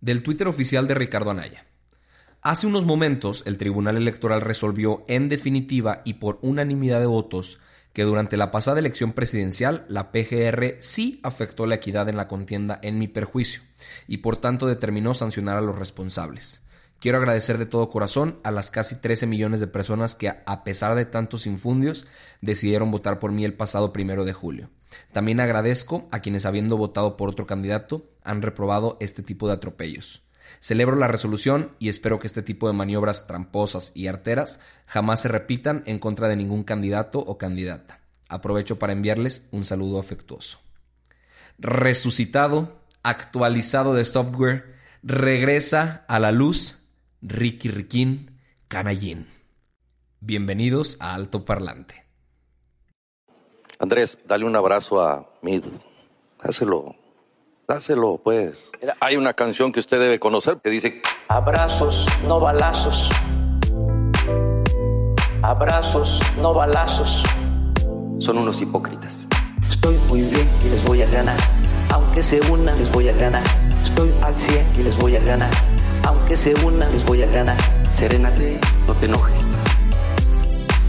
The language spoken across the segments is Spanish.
Del Twitter oficial de Ricardo Anaya. Hace unos momentos, el Tribunal Electoral resolvió en definitiva y por unanimidad de votos que durante la pasada elección presidencial la PGR sí afectó la equidad en la contienda en mi perjuicio y por tanto determinó sancionar a los responsables. Quiero agradecer de todo corazón a las casi 13 millones de personas que, a pesar de tantos infundios, decidieron votar por mí el pasado primero de julio. También agradezco a quienes, habiendo votado por otro candidato, han reprobado este tipo de atropellos. Celebro la resolución y espero que este tipo de maniobras tramposas y arteras jamás se repitan en contra de ningún candidato o candidata. Aprovecho para enviarles un saludo afectuoso. Resucitado, actualizado de software, regresa a la luz Ricky Riquín Canallín. Bienvenidos a Alto Parlante. Andrés, dale un abrazo a Mid. Háselo. Dáselo, pues. Hay una canción que usted debe conocer que dice... Abrazos, no balazos. Abrazos, no balazos. Son unos hipócritas. Estoy muy bien y les voy a ganar. Aunque se unan, les voy a ganar. Estoy al 100 y les voy a ganar. Aunque se unan, les voy a ganar. Serénate, no te enojes.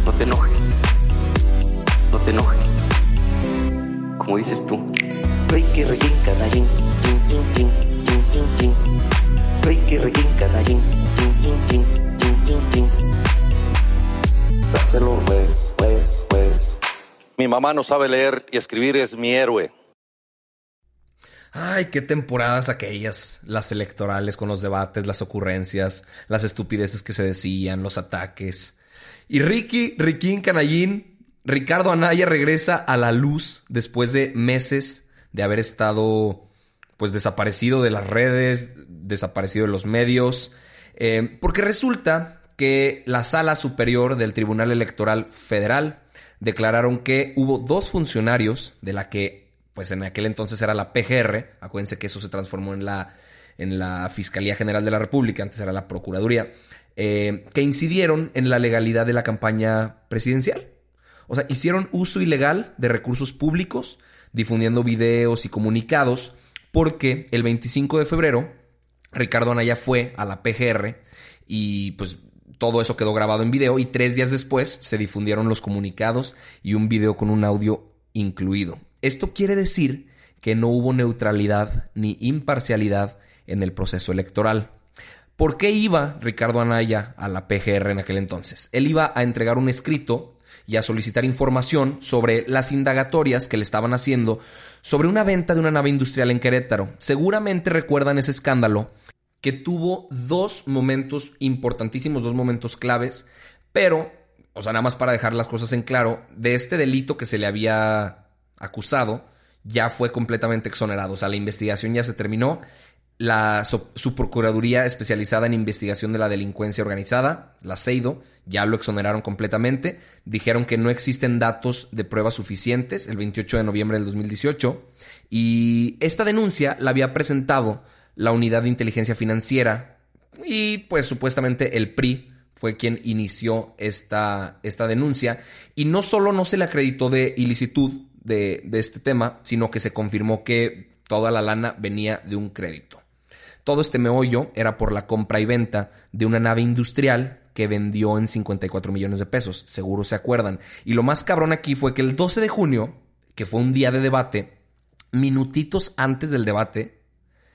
No te enojes. No te enojes. Como dices tú. Canallín. Canallín. Mi mamá no sabe leer y escribir, es mi héroe. Ay, qué temporadas aquellas, las electorales con los debates, las ocurrencias, las estupideces que se decían, los ataques. Y Ricky, Riquín Canallín, Ricardo Anaya regresa a la luz después de meses de haber estado pues desaparecido de las redes, desaparecido de los medios, eh, porque resulta que la sala superior del Tribunal Electoral Federal declararon que hubo dos funcionarios de la que pues en aquel entonces era la PGR, acuérdense que eso se transformó en la, en la Fiscalía General de la República, antes era la Procuraduría, eh, que incidieron en la legalidad de la campaña presidencial. O sea, hicieron uso ilegal de recursos públicos, difundiendo videos y comunicados, porque el 25 de febrero Ricardo Anaya fue a la PGR y pues todo eso quedó grabado en video y tres días después se difundieron los comunicados y un video con un audio incluido. Esto quiere decir que no hubo neutralidad ni imparcialidad en el proceso electoral. ¿Por qué iba Ricardo Anaya a la PGR en aquel entonces? Él iba a entregar un escrito y a solicitar información sobre las indagatorias que le estaban haciendo sobre una venta de una nave industrial en Querétaro. Seguramente recuerdan ese escándalo que tuvo dos momentos importantísimos, dos momentos claves, pero, o sea, nada más para dejar las cosas en claro, de este delito que se le había acusado ya fue completamente exonerado. O sea, la investigación ya se terminó. La subprocuraduría especializada en investigación de la delincuencia organizada, la CEIDO, ya lo exoneraron completamente. Dijeron que no existen datos de pruebas suficientes el 28 de noviembre del 2018. Y esta denuncia la había presentado la Unidad de Inteligencia Financiera y pues supuestamente el PRI fue quien inició esta, esta denuncia. Y no solo no se le acreditó de ilicitud, de, este tema, sino que se confirmó que toda la lana venía de un crédito. Todo este meollo era por la compra y venta de una nave industrial que vendió en 54 millones de pesos, seguro se acuerdan. Y lo más cabrón aquí fue que el 12 de junio, que fue un día de debate, minutitos antes del debate,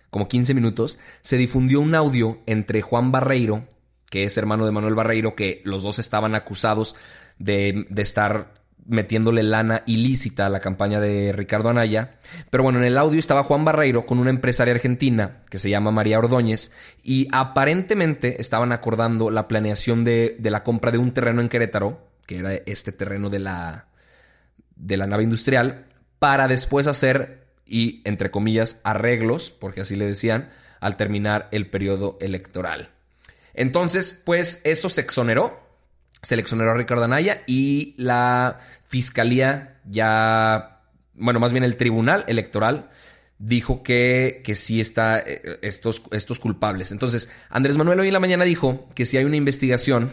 como 15 minutos, se difundió un audio entre Juan Barreiro, que es hermano de Manuel Barreiro, que los dos estaban acusados de, de estar metiéndole lana ilícita a la campaña de Ricardo Anaya. Pero bueno, en el audio estaba Juan Barreiro con una empresaria argentina que se llama María Ordóñez y aparentemente estaban acordando la planeación de, de la compra de un terreno en Querétaro, que era este terreno de la, de la nave industrial, para después hacer y, entre comillas, arreglos, porque así le decían, al terminar el periodo electoral. Entonces, pues eso se exoneró, se le exoneró a Ricardo Anaya y la fiscalía ya, bueno, más bien el tribunal electoral dijo que, que sí está eh, estos, estos culpables. Entonces, Andrés Manuel hoy en la mañana dijo que si hay una investigación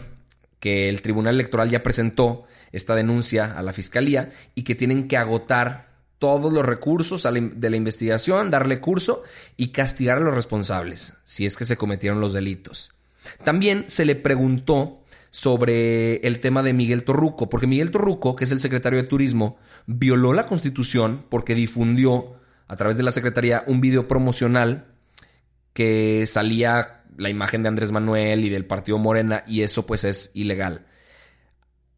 que el tribunal electoral ya presentó esta denuncia a la fiscalía y que tienen que agotar todos los recursos de la investigación, darle curso y castigar a los responsables si es que se cometieron los delitos. También se le preguntó sobre el tema de Miguel Torruco, porque Miguel Torruco, que es el secretario de Turismo, violó la Constitución porque difundió a través de la Secretaría un video promocional que salía la imagen de Andrés Manuel y del partido Morena y eso pues es ilegal.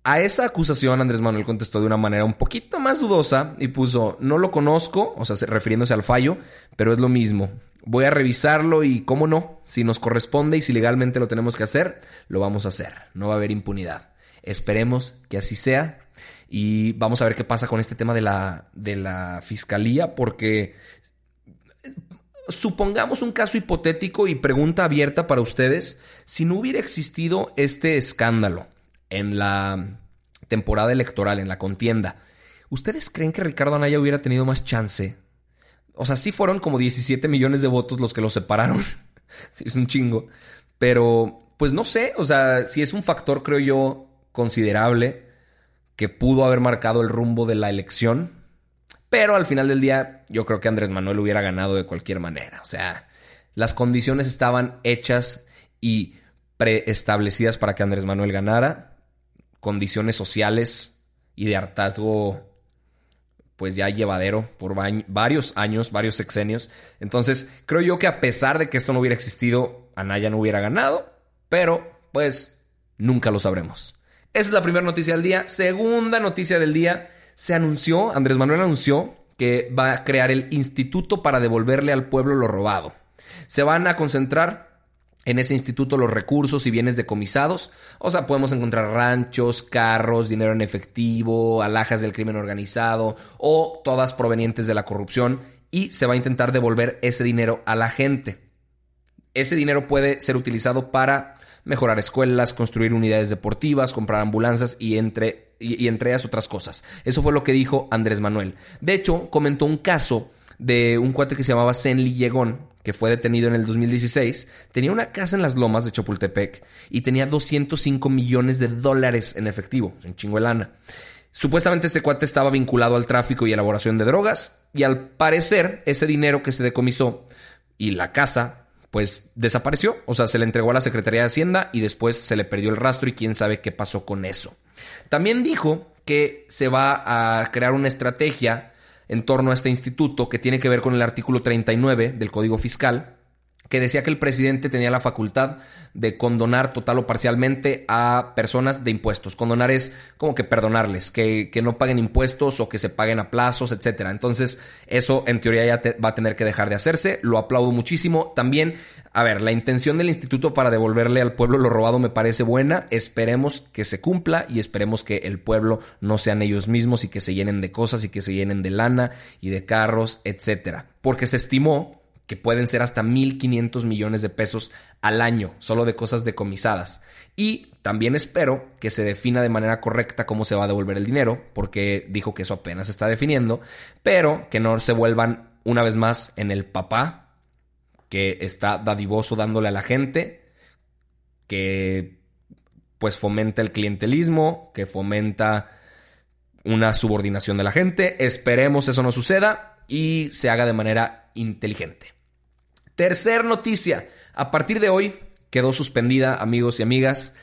A esa acusación Andrés Manuel contestó de una manera un poquito más dudosa y puso, no lo conozco, o sea, refiriéndose al fallo, pero es lo mismo. Voy a revisarlo y, cómo no, si nos corresponde y si legalmente lo tenemos que hacer, lo vamos a hacer. No va a haber impunidad. Esperemos que así sea y vamos a ver qué pasa con este tema de la, de la fiscalía porque supongamos un caso hipotético y pregunta abierta para ustedes, si no hubiera existido este escándalo en la temporada electoral, en la contienda, ¿ustedes creen que Ricardo Anaya hubiera tenido más chance? O sea, sí fueron como 17 millones de votos los que lo separaron. sí, es un chingo. Pero, pues no sé, o sea, si es un factor, creo yo, considerable que pudo haber marcado el rumbo de la elección. Pero al final del día, yo creo que Andrés Manuel hubiera ganado de cualquier manera. O sea, las condiciones estaban hechas y preestablecidas para que Andrés Manuel ganara condiciones sociales y de hartazgo pues ya llevadero por varios años, varios sexenios. Entonces, creo yo que a pesar de que esto no hubiera existido, Anaya no hubiera ganado, pero pues nunca lo sabremos. Esa es la primera noticia del día. Segunda noticia del día, se anunció, Andrés Manuel anunció que va a crear el Instituto para devolverle al pueblo lo robado. Se van a concentrar en ese instituto los recursos y bienes decomisados. O sea, podemos encontrar ranchos, carros, dinero en efectivo, alhajas del crimen organizado o todas provenientes de la corrupción y se va a intentar devolver ese dinero a la gente. Ese dinero puede ser utilizado para mejorar escuelas, construir unidades deportivas, comprar ambulancias y entre, y, entre ellas otras cosas. Eso fue lo que dijo Andrés Manuel. De hecho, comentó un caso de un cuate que se llamaba Senli Llegón, que fue detenido en el 2016, tenía una casa en las lomas de Chapultepec y tenía 205 millones de dólares en efectivo, en chinguelana. Supuestamente este cuate estaba vinculado al tráfico y elaboración de drogas y al parecer ese dinero que se decomisó y la casa pues desapareció, o sea, se le entregó a la Secretaría de Hacienda y después se le perdió el rastro y quién sabe qué pasó con eso. También dijo que se va a crear una estrategia en torno a este instituto que tiene que ver con el artículo 39 del Código Fiscal, que decía que el presidente tenía la facultad de condonar total o parcialmente a personas de impuestos. Condonar es como que perdonarles, que, no paguen impuestos o que se paguen a plazos, etc. Entonces, eso en teoría ya va a tener que dejar de hacerse. Lo aplaudo muchísimo. También, a ver, la intención del instituto para devolverle al pueblo lo robado me parece buena. Esperemos que se cumpla y esperemos que el pueblo no sean ellos mismos y que se llenen de cosas y que se llenen de lana y de carros, etc. Porque se estimó que pueden ser hasta 1.500 millones de pesos al año, solo de cosas decomisadas. Y también espero que se defina de manera correcta cómo se va a devolver el dinero, porque dijo que eso apenas se está definiendo, pero que no se vuelvan una vez más en el papá que está dadivoso dándole a la gente, que pues fomenta el clientelismo, que fomenta una subordinación de la gente. Esperemos eso no suceda y se haga de manera inteligente. Tercer noticia. A partir de hoy quedó suspendida, amigos y amigas,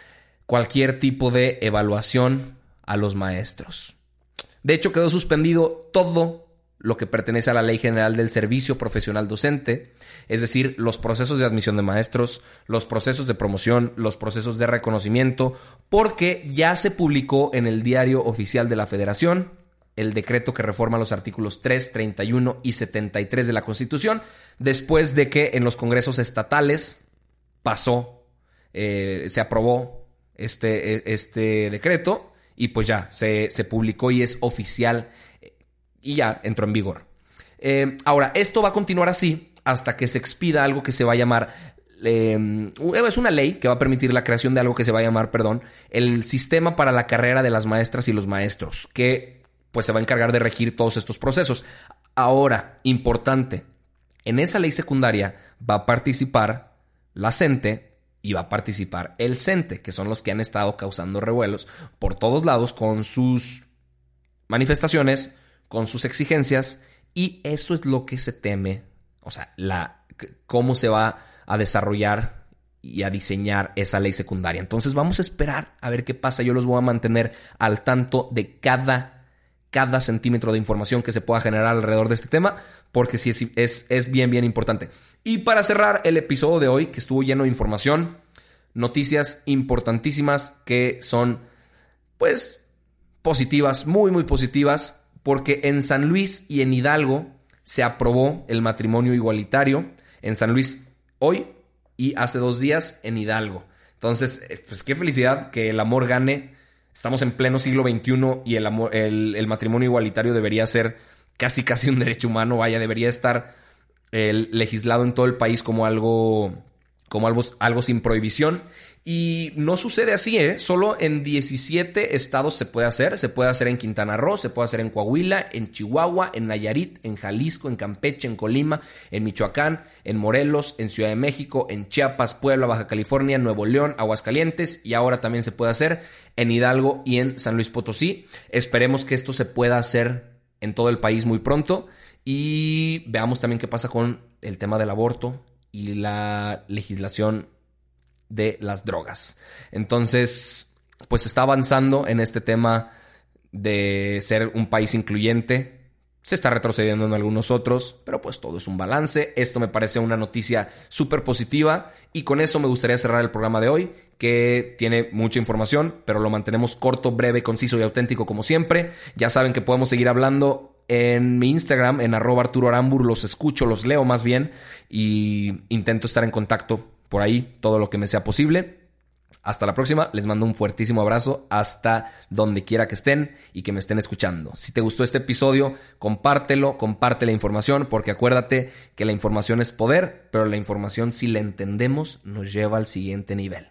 cualquier tipo de evaluación a los maestros. De hecho, quedó suspendido todo lo que pertenece a la Ley General del Servicio Profesional Docente, es decir, los procesos de admisión de maestros, los procesos de promoción, los procesos de reconocimiento, porque ya se publicó en el Diario Oficial de la Federación el decreto que reforma los artículos 3, 31 y 73 de la Constitución, después de que en los congresos estatales pasó, eh, se aprobó este, e, este decreto y pues ya se, se publicó y es oficial y ya entró en vigor. Eh, ahora, esto va a continuar así hasta que se expida algo que se va a llamar eh, es una ley que va a permitir la creación de algo que se va a llamar, perdón, el sistema para la carrera de las maestras y los maestros, que pues se va a encargar de regir todos estos procesos. Ahora, importante, en esa ley secundaria va a participar la CENTE y va a participar el CENTE, que son los que han estado causando revuelos por todos lados con sus manifestaciones, con sus exigencias, y eso es lo que se teme, o sea, la, cómo se va a desarrollar y a diseñar esa ley secundaria. Entonces vamos a esperar a ver qué pasa. Yo los voy a mantener al tanto de cada, cada centímetro de información que se pueda generar alrededor de este tema, porque sí es, es, es bien, bien importante. Y para cerrar el episodio de hoy, que estuvo lleno de información, noticias importantísimas que son, pues, positivas, muy, muy positivas, porque en San Luis y en Hidalgo se aprobó el matrimonio igualitario. En San Luis hoy y hace dos días en Hidalgo. Entonces, eh, pues qué felicidad que el amor gane. Estamos en pleno siglo XXI y el, amor, el, matrimonio igualitario debería ser casi casi un derecho humano. Vaya, debería estar el, legislado en todo el país como algo, como algo, algo sin prohibición. Y no sucede así, ¿eh? Solo en 17 estados se puede hacer. Se puede hacer en Quintana Roo, se puede hacer en Coahuila, en Chihuahua, en Nayarit, en Jalisco, en Campeche, en Colima, en Michoacán, en Morelos, en Ciudad de México, en Chiapas, Puebla, Baja California, Nuevo León, Aguascalientes y ahora también se puede hacer en Hidalgo y en San Luis Potosí. Esperemos que esto se pueda hacer en todo el país muy pronto y veamos también qué pasa con el tema del aborto y la legislación de las drogas. Entonces, pues está avanzando en este tema de ser un país incluyente. Se está retrocediendo en algunos otros, pero pues todo es un balance. Esto me parece una noticia súper positiva y con eso me gustaría cerrar el programa de hoy, que tiene mucha información, pero lo mantenemos corto, breve, conciso y auténtico como siempre. Ya saben que podemos seguir hablando en mi Instagram, en arroba Arturo Arambur, los escucho, los leo más bien y intento estar en contacto por ahí todo lo que me sea posible. Hasta la próxima, les mando un fuertísimo abrazo hasta donde quiera que estén y que me estén escuchando. Si te gustó este episodio, compártelo, comparte la información, porque acuérdate que la información es poder, pero la información si la entendemos nos lleva al siguiente nivel.